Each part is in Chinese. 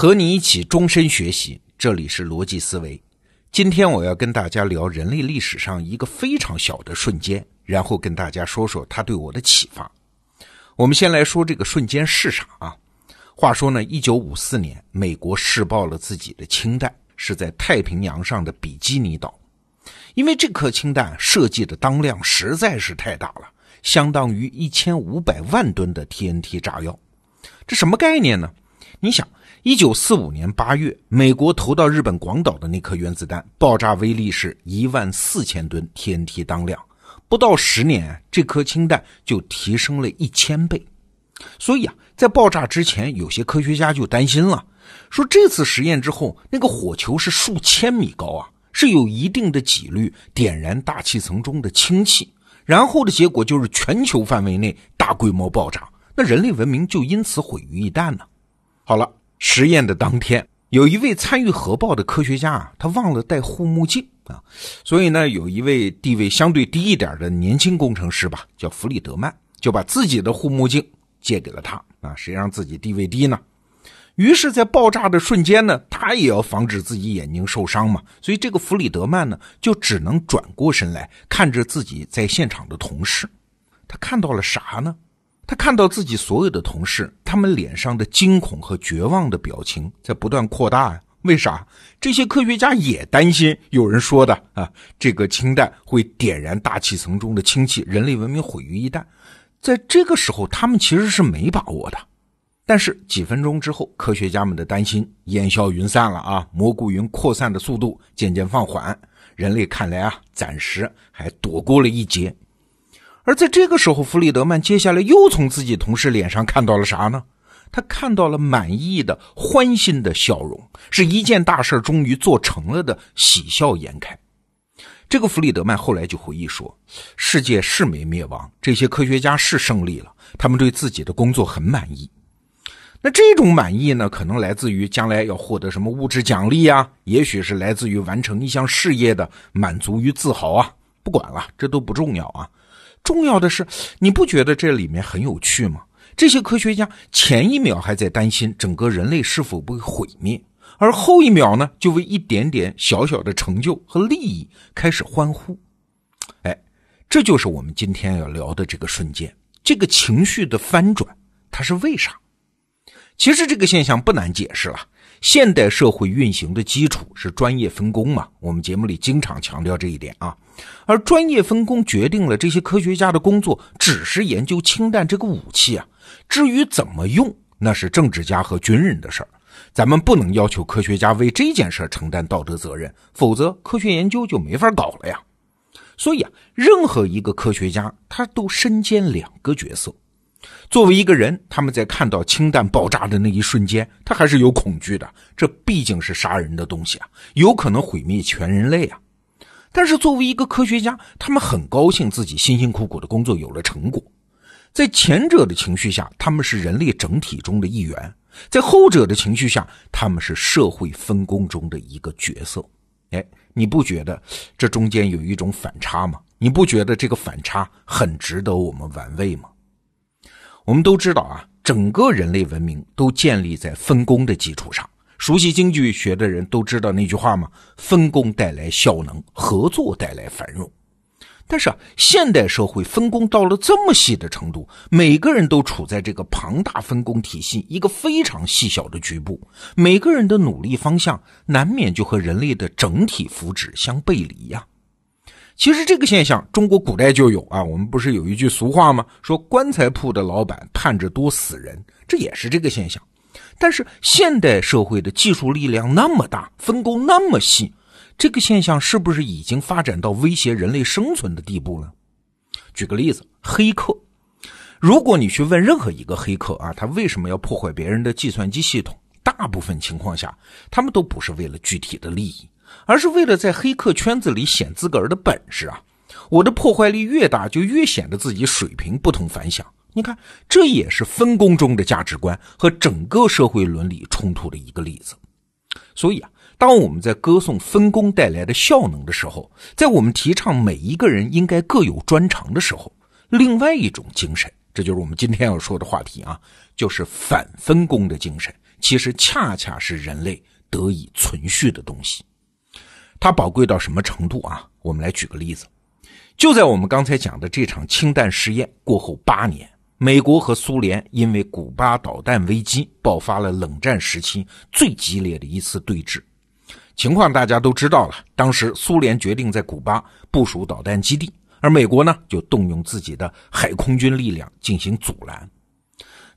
和你一起终身学习，这里是逻辑思维。今天我要跟大家聊人类历史上一个非常小的瞬间，然后跟大家说说它对我的启发。我们先来说这个瞬间是啥啊？话说呢，一九五四年，美国试爆了自己的氢弹，是在太平洋上的比基尼岛。因为这颗氢弹设计的当量实在是太大了，相当于一千五百万吨的 TNT 炸药。这什么概念呢？你想，一九四五年八月，美国投到日本广岛的那颗原子弹，爆炸威力是一万四千吨 TNT 当量，不到十年，这颗氢弹就提升了一千倍。所以啊，在爆炸之前，有些科学家就担心了，说这次实验之后，那个火球是数千米高啊，是有一定的几率点燃大气层中的氢气，然后的结果就是全球范围内大规模爆炸。那人类文明就因此毁于一旦呢？好了，实验的当天，有一位参与核爆的科学家啊，他忘了带护目镜啊，所以呢，有一位地位相对低一点的年轻工程师吧，叫弗里德曼，就把自己的护目镜借给了他啊，谁让自己地位低呢？于是，在爆炸的瞬间呢，他也要防止自己眼睛受伤嘛，所以这个弗里德曼呢，就只能转过身来看着自己在现场的同事，他看到了啥呢？他看到自己所有的同事，他们脸上的惊恐和绝望的表情在不断扩大呀。为啥？这些科学家也担心有人说的啊，这个氢弹会点燃大气层中的氢气，人类文明毁于一旦。在这个时候，他们其实是没把握的。但是几分钟之后，科学家们的担心烟消云散了啊，蘑菇云扩散的速度渐渐放缓，人类看来啊，暂时还躲过了一劫。而在这个时候，弗里德曼接下来又从自己同事脸上看到了啥呢？他看到了满意的、欢欣的笑容，是一件大事终于做成了的喜笑颜开。这个弗里德曼后来就回忆说：“世界是没灭亡，这些科学家是胜利了，他们对自己的工作很满意。那这种满意呢，可能来自于将来要获得什么物质奖励啊，也许是来自于完成一项事业的满足与自豪啊。不管了，这都不重要啊。”重要的是，你不觉得这里面很有趣吗？这些科学家前一秒还在担心整个人类是否会毁灭，而后一秒呢，就为一点点小小的成就和利益开始欢呼。哎，这就是我们今天要聊的这个瞬间，这个情绪的翻转，它是为啥？其实这个现象不难解释了。现代社会运行的基础是专业分工嘛？我们节目里经常强调这一点啊。而专业分工决定了这些科学家的工作只是研究氢弹这个武器啊。至于怎么用，那是政治家和军人的事儿。咱们不能要求科学家为这件事承担道德责任，否则科学研究就没法搞了呀。所以啊，任何一个科学家他都身兼两个角色。作为一个人，他们在看到氢弹爆炸的那一瞬间，他还是有恐惧的。这毕竟是杀人的东西啊，有可能毁灭全人类啊。但是作为一个科学家，他们很高兴自己辛辛苦苦的工作有了成果。在前者的情绪下，他们是人类整体中的一员；在后者的情绪下，他们是社会分工中的一个角色。哎，你不觉得这中间有一种反差吗？你不觉得这个反差很值得我们玩味吗？我们都知道啊，整个人类文明都建立在分工的基础上。熟悉经济学的人都知道那句话吗？分工带来效能，合作带来繁荣。但是啊，现代社会分工到了这么细的程度，每个人都处在这个庞大分工体系一个非常细小的局部，每个人的努力方向难免就和人类的整体福祉相背离呀。其实这个现象，中国古代就有啊。我们不是有一句俗话吗？说棺材铺的老板盼着多死人，这也是这个现象。但是现代社会的技术力量那么大，分工那么细，这个现象是不是已经发展到威胁人类生存的地步了？举个例子，黑客。如果你去问任何一个黑客啊，他为什么要破坏别人的计算机系统？大部分情况下，他们都不是为了具体的利益。而是为了在黑客圈子里显自个儿的本事啊！我的破坏力越大，就越显得自己水平不同凡响。你看，这也是分工中的价值观和整个社会伦理冲突的一个例子。所以啊，当我们在歌颂分工带来的效能的时候，在我们提倡每一个人应该各有专长的时候，另外一种精神，这就是我们今天要说的话题啊，就是反分工的精神，其实恰恰是人类得以存续的东西。它宝贵到什么程度啊？我们来举个例子，就在我们刚才讲的这场氢弹试验过后八年，美国和苏联因为古巴导弹危机爆发了冷战时期最激烈的一次对峙。情况大家都知道了，当时苏联决定在古巴部署导弹基地，而美国呢就动用自己的海空军力量进行阻拦。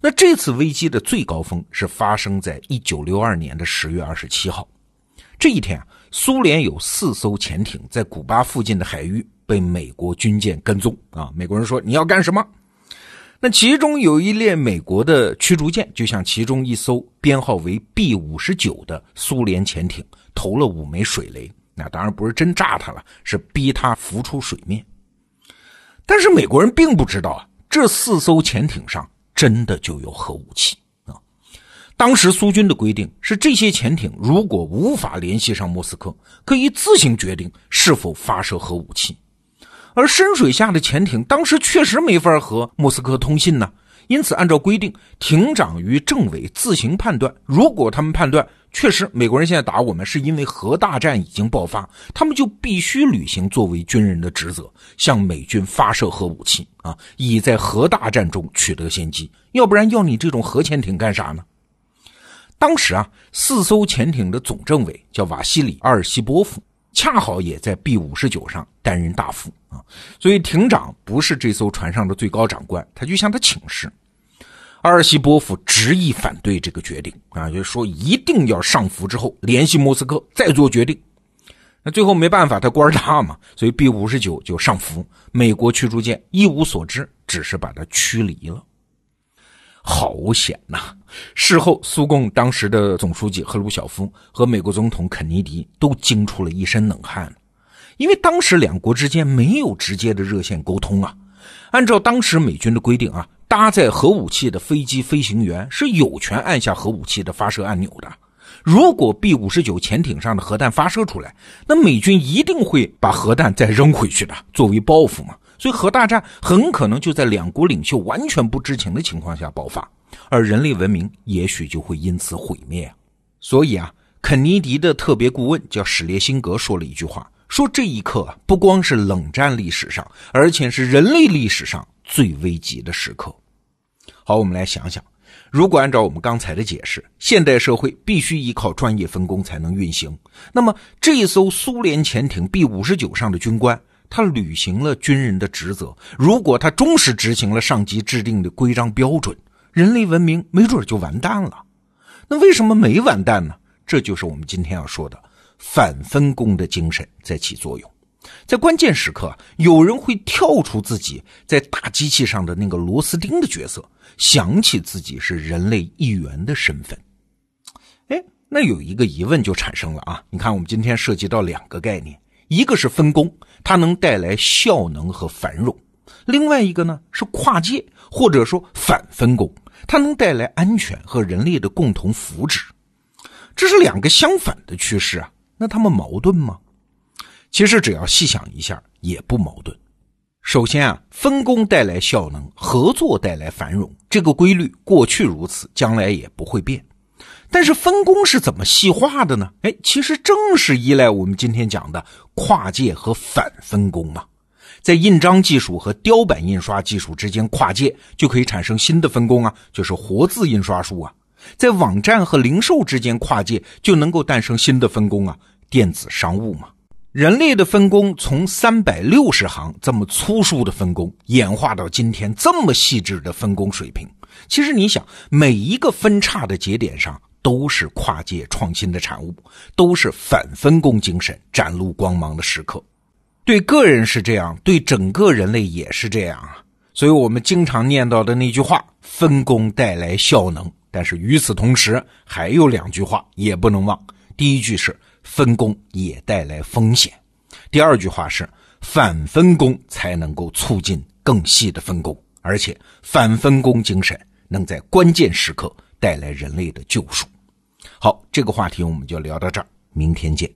那这次危机的最高峰是发生在一九六二年的十月二十七号，这一天啊。苏联有四艘潜艇在古巴附近的海域被美国军舰跟踪啊！美国人说你要干什么？那其中有一列美国的驱逐舰就向其中一艘编号为 B 五十九的苏联潜艇投了五枚水雷，那当然不是真炸它了，是逼它浮出水面。但是美国人并不知道啊，这四艘潜艇上真的就有核武器啊。当时苏军的规定是，这些潜艇如果无法联系上莫斯科，可以自行决定是否发射核武器。而深水下的潜艇当时确实没法和莫斯科通信呢，因此按照规定，艇长与政委自行判断。如果他们判断确实美国人现在打我们是因为核大战已经爆发，他们就必须履行作为军人的职责，向美军发射核武器啊，以在核大战中取得先机。要不然要你这种核潜艇干啥呢？当时啊，四艘潜艇的总政委叫瓦西里·阿尔西波夫，恰好也在 B 五十九上担任大副啊，所以艇长不是这艘船上的最高长官，他就向他请示。阿尔西波夫执意反对这个决定啊，就说一定要上浮之后联系莫斯科再做决定。那最后没办法，他官大嘛，所以 B 五十九就上浮，美国驱逐舰一无所知，只是把他驱离了。好险呐！事后，苏共当时的总书记赫鲁晓夫和美国总统肯尼迪都惊出了一身冷汗，因为当时两国之间没有直接的热线沟通啊。按照当时美军的规定啊，搭载核武器的飞机飞行员是有权按下核武器的发射按钮的。如果 B 五十九潜艇上的核弹发射出来，那美军一定会把核弹再扔回去的，作为报复嘛。所以核大战很可能就在两国领袖完全不知情的情况下爆发，而人类文明也许就会因此毁灭。所以啊，肯尼迪的特别顾问叫史列辛格说了一句话，说这一刻不光是冷战历史上，而且是人类历史上最危急的时刻。好，我们来想想，如果按照我们刚才的解释，现代社会必须依靠专业分工才能运行，那么这艘苏联潜艇 B 五十九上的军官。他履行了军人的职责。如果他忠实执行了上级制定的规章标准，人类文明没准就完蛋了。那为什么没完蛋呢？这就是我们今天要说的反分工的精神在起作用。在关键时刻，有人会跳出自己在大机器上的那个螺丝钉的角色，想起自己是人类一员的身份。哎，那有一个疑问就产生了啊！你看，我们今天涉及到两个概念。一个是分工，它能带来效能和繁荣；另外一个呢是跨界，或者说反分工，它能带来安全和人类的共同福祉。这是两个相反的趋势啊，那他们矛盾吗？其实只要细想一下，也不矛盾。首先啊，分工带来效能，合作带来繁荣，这个规律过去如此，将来也不会变。但是分工是怎么细化的呢？哎，其实正是依赖我们今天讲的跨界和反分工嘛。在印章技术和雕版印刷技术之间跨界，就可以产生新的分工啊，就是活字印刷术啊。在网站和零售之间跨界，就能够诞生新的分工啊，电子商务嘛。人类的分工从三百六十行这么粗疏的分工，演化到今天这么细致的分工水平。其实你想，每一个分叉的节点上。都是跨界创新的产物，都是反分工精神展露光芒的时刻。对个人是这样，对整个人类也是这样啊。所以，我们经常念叨的那句话：“分工带来效能。”但是与此同时，还有两句话也不能忘。第一句是“分工也带来风险”，第二句话是“反分工才能够促进更细的分工”，而且反分工精神能在关键时刻带来人类的救赎。好，这个话题我们就聊到这儿，明天见。